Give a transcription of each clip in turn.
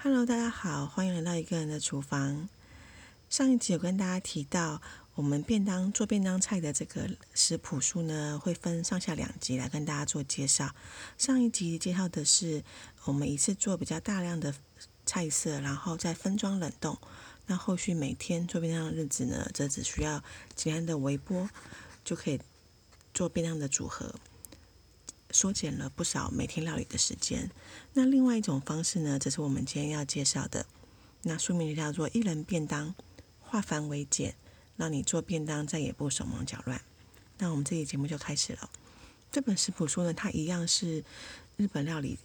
Hello，大家好，欢迎来到一个人的厨房。上一集有跟大家提到，我们便当做便当菜的这个食谱书呢，会分上下两集来跟大家做介绍。上一集介绍的是我们一次做比较大量的菜色，然后再分装冷冻。那后续每天做便当的日子呢，则只需要简单的微波就可以做便当的组合。缩减了不少每天料理的时间。那另外一种方式呢，这是我们今天要介绍的。那书名就叫做“一人便当，化繁为简，让你做便当再也不手忙脚乱”。那我们这期节目就开始了。这本食谱书呢，它一样是日本料理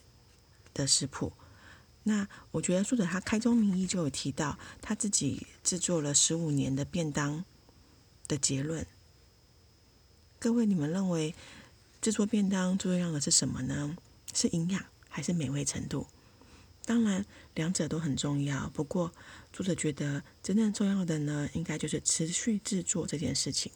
的食谱。那我觉得作者他开宗明义就有提到他自己制作了十五年的便当的结论。各位，你们认为？制作便当最重要的是什么呢？是营养还是美味程度？当然，两者都很重要。不过，作者觉得真正重要的呢，应该就是持续制作这件事情。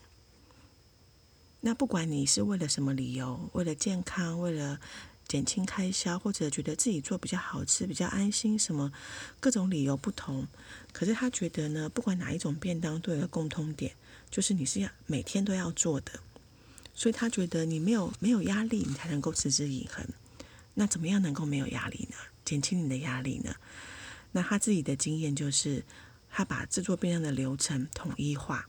那不管你是为了什么理由，为了健康，为了减轻开销，或者觉得自己做比较好吃、比较安心，什么各种理由不同，可是他觉得呢，不管哪一种便当，都有个共通点，就是你是要每天都要做的。所以他觉得你没有没有压力，你才能够持之以恒。那怎么样能够没有压力呢？减轻你的压力呢？那他自己的经验就是，他把制作便当的流程统一化，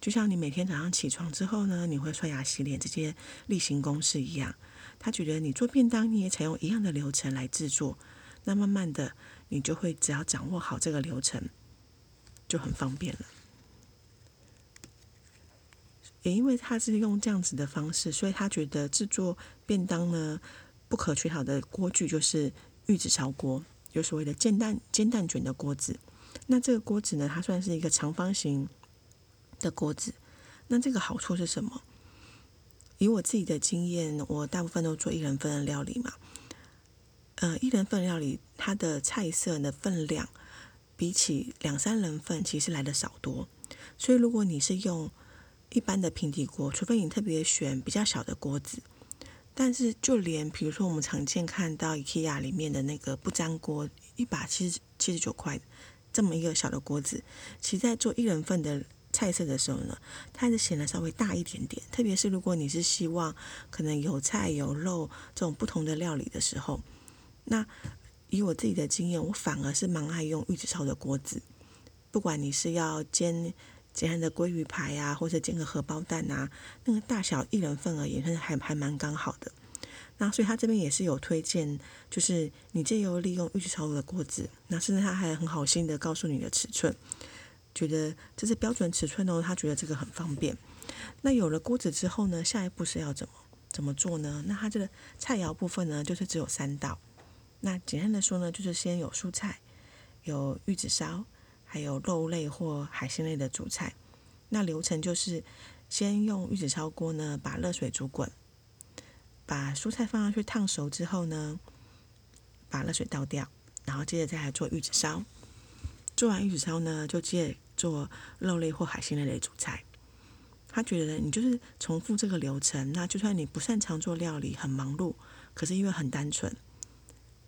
就像你每天早上起床之后呢，你会刷牙洗脸这些例行公事一样。他觉得你做便当，你也采用一样的流程来制作，那慢慢的，你就会只要掌握好这个流程，就很方便了。也因为他是用这样子的方式，所以他觉得制作便当呢不可缺少的锅具就是玉子烧锅，有所谓的煎蛋煎蛋卷的锅子。那这个锅子呢，它算是一个长方形的锅子。那这个好处是什么？以我自己的经验，我大部分都做一人份的料理嘛。呃，一人份料理它的菜色的分量，比起两三人份其实来的少多。所以如果你是用一般的平底锅，除非你特别选比较小的锅子，但是就连比如说我们常见看到 IKEA 里面的那个不粘锅，一把七十七十九块这么一个小的锅子，其实在做一人份的菜色的时候呢，它还是显得稍微大一点点。特别是如果你是希望可能有菜有肉这种不同的料理的时候，那以我自己的经验，我反而是蛮爱用玉子烧的锅子，不管你是要煎。简单的鲑鱼排呀，或者煎个荷包蛋啊，那个大小一人份而言，是还还蛮刚好的。那所以他这边也是有推荐，就是你借由利用预制烧的锅子，那甚至他还很好心的告诉你的尺寸，觉得这是标准尺寸哦，他觉得这个很方便。那有了锅子之后呢，下一步是要怎么怎么做呢？那它这个菜肴部分呢，就是只有三道。那简单的说呢，就是先有蔬菜，有玉子烧。还有肉类或海鲜类的主菜，那流程就是先用玉子烧锅呢，把热水煮滚，把蔬菜放上去烫熟之后呢，把热水倒掉，然后接着再来做玉子烧。做完玉子烧呢，就接着做肉类或海鲜类的主菜。他觉得你就是重复这个流程，那就算你不擅长做料理，很忙碌，可是因为很单纯，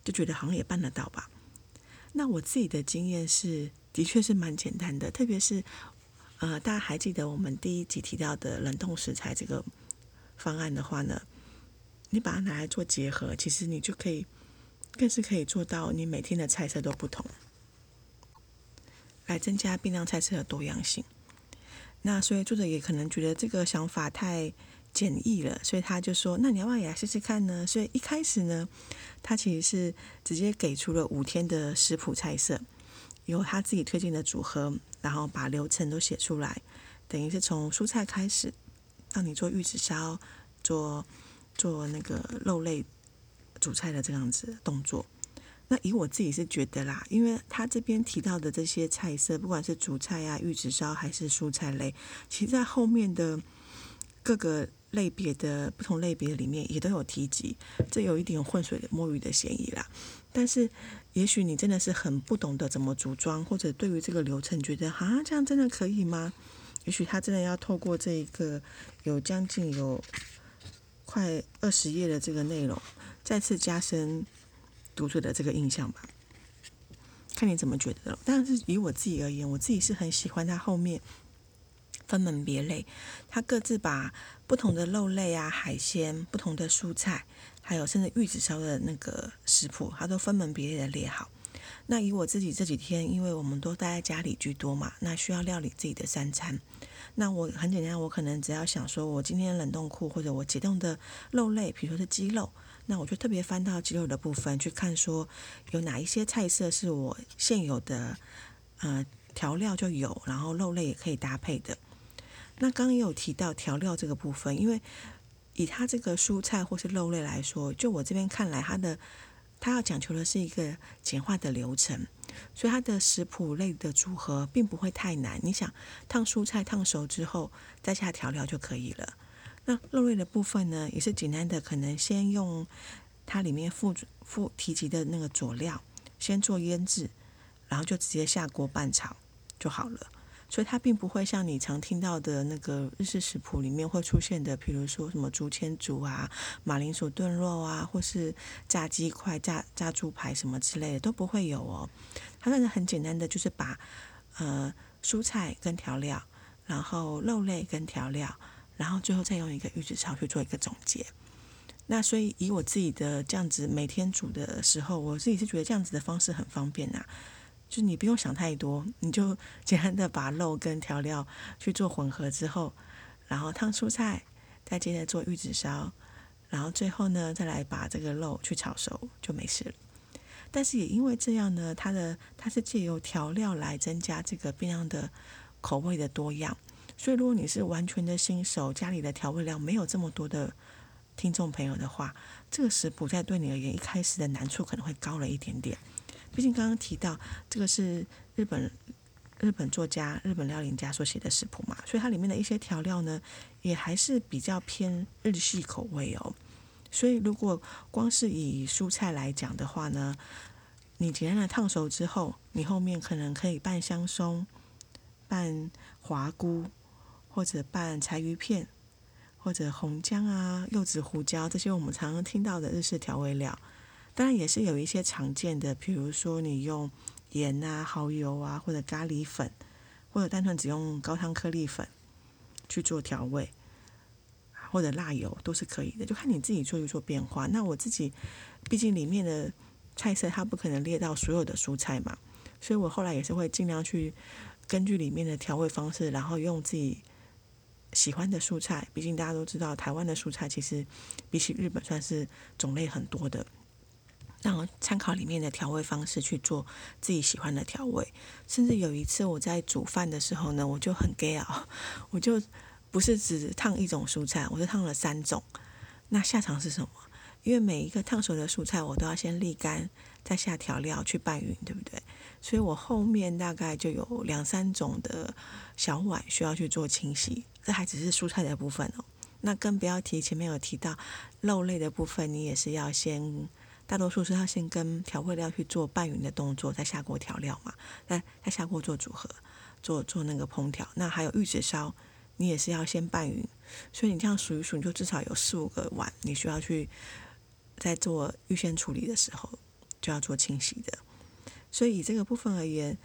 就觉得好像也办得到吧。那我自己的经验是。的确是蛮简单的，特别是，呃，大家还记得我们第一集提到的冷冻食材这个方案的话呢，你把它拿来做结合，其实你就可以，更是可以做到你每天的菜色都不同，来增加便当菜色的多样性。那所以作者也可能觉得这个想法太简易了，所以他就说：“那你要不要也来试试看呢？”所以一开始呢，他其实是直接给出了五天的食谱菜色。由他自己推荐的组合，然后把流程都写出来，等于是从蔬菜开始，让你做玉子烧，做做那个肉类主菜的这样子动作。那以我自己是觉得啦，因为他这边提到的这些菜色，不管是主菜啊、玉子烧还是蔬菜类，其实在后面的各个类别的不同类别里面也都有提及，这有一点浑水摸鱼的嫌疑啦。但是，也许你真的是很不懂得怎么组装，或者对于这个流程觉得啊，这样真的可以吗？也许他真的要透过这一个有将近有快二十页的这个内容，再次加深读者的这个印象吧。看你怎么觉得了。但是以我自己而言，我自己是很喜欢它后面分门别类，他各自把不同的肉类啊、海鲜、不同的蔬菜，还有甚至玉子烧的那个食谱，他都分门别类的列好。那以我自己这几天，因为我们都待在家里居多嘛，那需要料理自己的三餐。那我很简单，我可能只要想说，我今天冷冻库或者我解冻的肉类，比如说是鸡肉，那我就特别翻到鸡肉的部分去看，说有哪一些菜色是我现有的呃调料就有，然后肉类也可以搭配的。那刚刚也有提到调料这个部分，因为以它这个蔬菜或是肉类来说，就我这边看来，它的它要讲求的是一个简化的流程。所以它的食谱类的组合并不会太难，你想烫蔬菜烫熟之后再下调料就可以了。那肉类的部分呢，也是简单的，可能先用它里面附附提及的那个佐料先做腌制，然后就直接下锅拌炒就好了。所以它并不会像你常听到的那个日式食谱里面会出现的，比如说什么竹签煮啊、马铃薯炖肉啊，或是炸鸡块、炸炸猪排什么之类的都不会有哦。它那个很简单的，就是把呃蔬菜跟调料，然后肉类跟调料，然后最后再用一个玉子烧去做一个总结。那所以以我自己的这样子每天煮的时候，我自己是觉得这样子的方式很方便呐。就你不用想太多，你就 简单的把肉跟调料去做混合之后，然后烫蔬菜，再接着做玉子烧，然后最后呢再来把这个肉去炒熟就没事了。但是也因为这样呢，它的它是借由调料来增加这个变量的口味的多样。所以如果你是完全的新手，家里的调味料没有这么多的听众朋友的话，这个食谱在对你而言一开始的难处可能会高了一点点。毕竟刚刚提到这个是日本日本作家、日本料理家所写的食谱嘛，所以它里面的一些调料呢，也还是比较偏日系口味哦。所以如果光是以蔬菜来讲的话呢，你简单的烫熟之后，你后面可能可以拌香松、拌华菇，或者拌柴鱼片，或者红姜啊、柚子、胡椒这些我们常常听到的日式调味料。当然也是有一些常见的，比如说你用盐啊、蚝油啊，或者咖喱粉，或者单纯只用高汤颗粒粉去做调味，或者辣油都是可以的，就看你自己做一做变化。那我自己毕竟里面的菜色它不可能列到所有的蔬菜嘛，所以我后来也是会尽量去根据里面的调味方式，然后用自己喜欢的蔬菜。毕竟大家都知道，台湾的蔬菜其实比起日本算是种类很多的。然后参考里面的调味方式去做自己喜欢的调味，甚至有一次我在煮饭的时候呢，我就很 gay 啊，我就不是只烫一种蔬菜，我是烫了三种。那下场是什么？因为每一个烫熟的蔬菜我都要先沥干，再下调料去拌匀，对不对？所以我后面大概就有两三种的小碗需要去做清洗。这还只是蔬菜的部分哦，那更不要提前面有提到肉类的部分，你也是要先。大多数是要先跟调味料去做拌匀的动作，再下锅调料嘛，再再下锅做组合，做做那个烹调。那还有玉子烧，你也是要先拌匀，所以你这样数一数，你就至少有四五个碗，你需要去在做预先处理的时候就要做清洗的。所以以这个部分而言，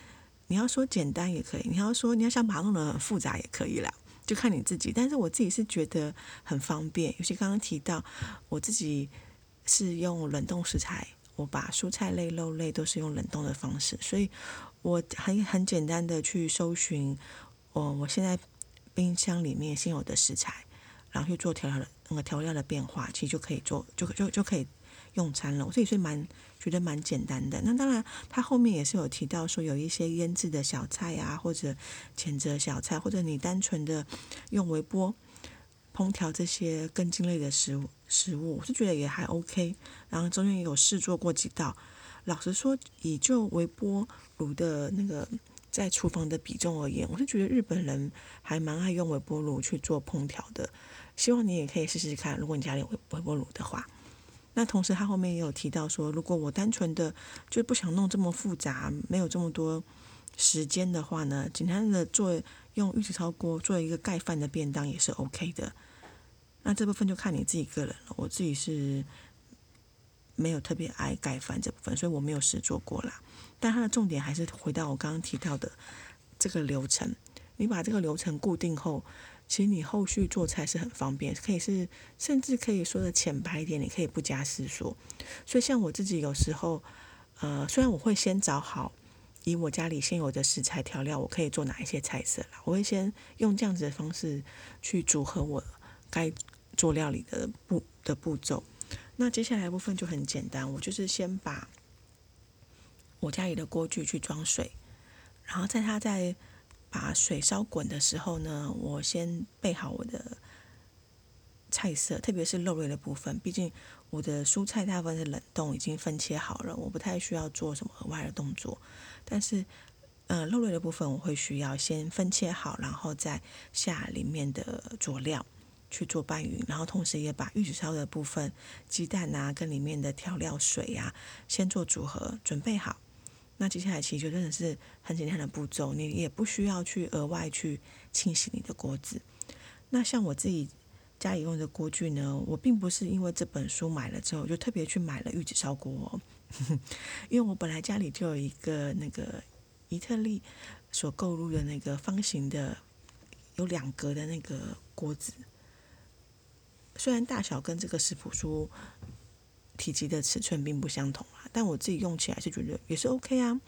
你要说简单也可以，你要说你要想把它弄得很复杂也可以啦，就看你自己。但是我自己是觉得很方便，尤其刚刚提到我自己。是用冷冻食材，我把蔬菜类、肉类都是用冷冻的方式，所以我很很简单的去搜寻，我我现在冰箱里面现有的食材，然后去做调料的那个调料的变化，其实就可以做，就就就可以用餐了。所以是蛮觉得蛮简单的。那当然，它后面也是有提到说有一些腌制的小菜啊，或者前者小菜，或者你单纯的用微波。烹调这些根茎类的食物，食物我是觉得也还 OK。然后中间也有试做过几道，老实说，以就微波炉的那个在厨房的比重而言，我是觉得日本人还蛮爱用微波炉去做烹调的。希望你也可以试试看，如果你家里有微波炉的话。那同时他后面也有提到说，如果我单纯的就不想弄这么复杂，没有这么多时间的话呢，简单的做。用玉子烧锅做一个盖饭的便当也是 OK 的，那这部分就看你自己个人了。我自己是没有特别爱盖饭这部分，所以我没有试做过啦。但它的重点还是回到我刚刚提到的这个流程。你把这个流程固定后，其实你后续做菜是很方便，可以是甚至可以说的浅白一点，你可以不加思索。所以像我自己有时候，呃，虽然我会先找好以我家里现有的食材调料，我可以做哪一些菜色啦，我会先用这样子的方式去组合我该做料理的步的步骤。那接下来部分就很简单，我就是先把我家里的锅具去装水，然后在它在把水烧滚的时候呢，我先备好我的菜色，特别是肉类的部分。毕竟我的蔬菜大部分是冷冻，已经分切好了，我不太需要做什么额外的动作。但是，呃，肉类的部分我会需要先分切好，然后再下里面的佐料去做拌匀，然后同时也把玉子烧的部分鸡蛋啊跟里面的调料水啊先做组合准备好。那接下来其实就真的是很简单的步骤，你也不需要去额外去清洗你的锅子。那像我自己家里用的锅具呢，我并不是因为这本书买了之后就特别去买了玉子烧锅，因为我本来家里就有一个那个伊特利所购入的那个方形的有两格的那个锅子，虽然大小跟这个食谱书。体积的尺寸并不相同啊，但我自己用起来是觉得也是 OK 啊，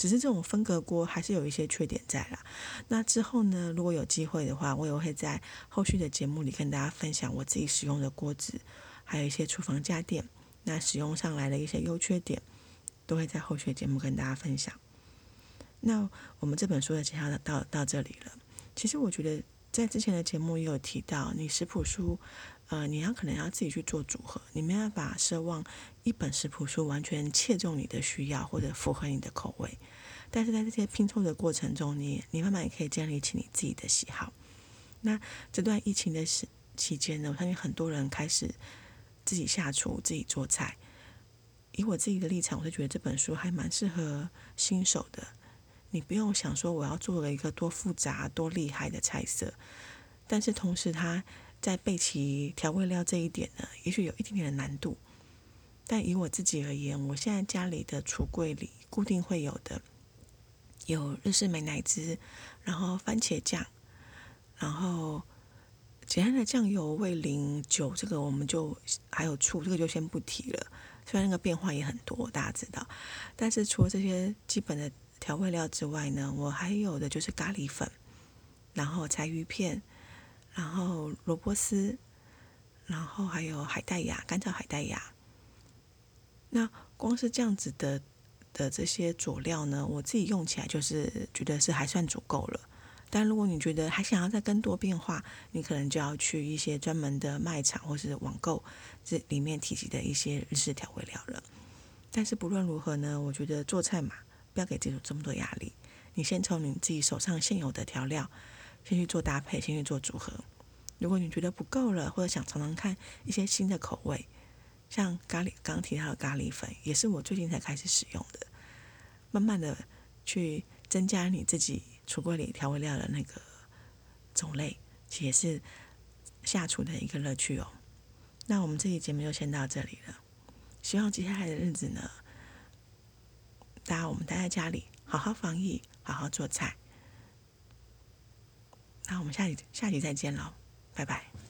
只是这种分隔锅还是有一些缺点在啦。那之后呢，如果有机会的话，我也会在后续的节目里跟大家分享我自己使用的锅子，还有一些厨房家电，那使用上来的一些优缺点，都会在后续的节目跟大家分享。那我们这本书的介绍到到这里了。其实我觉得在之前的节目也有提到，你食谱书。呃，你要可能要自己去做组合，你没办法奢望一本食谱书完全切中你的需要或者符合你的口味。但是在这些拼凑的过程中，你你慢慢也可以建立起你自己的喜好。那这段疫情的时期间呢，我相信很多人开始自己下厨、自己做菜。以我自己的立场，我是觉得这本书还蛮适合新手的。你不用想说我要做了一个多复杂、多厉害的菜色，但是同时它。在备齐调味料这一点呢，也许有一点点的难度。但以我自己而言，我现在家里的橱柜里固定会有的，有日式美乃滋，然后番茄酱，然后简单的酱油、味淋、酒，这个我们就还有醋，这个就先不提了。虽然那个变化也很多，大家知道。但是除了这些基本的调味料之外呢，我还有的就是咖喱粉，然后柴鱼片。然后萝卜丝，然后还有海带芽，干燥海带芽。那光是这样子的的这些佐料呢，我自己用起来就是觉得是还算足够了。但如果你觉得还想要再更多变化，你可能就要去一些专门的卖场或是网购这里面提及的一些日式调味料了。但是不论如何呢，我觉得做菜嘛，不要给自己这么多压力。你先从你自己手上现有的调料。先去做搭配，先去做组合。如果你觉得不够了，或者想尝尝看一些新的口味，像咖喱，刚提到的咖喱粉，也是我最近才开始使用的。慢慢的去增加你自己橱柜里调味料的那个种类，也是下厨的一个乐趣哦。那我们这期节目就先到这里了。希望接下来的日子呢，大家我们待在家里，好好防疫，好好做菜。那我们下集下集再见喽，拜拜。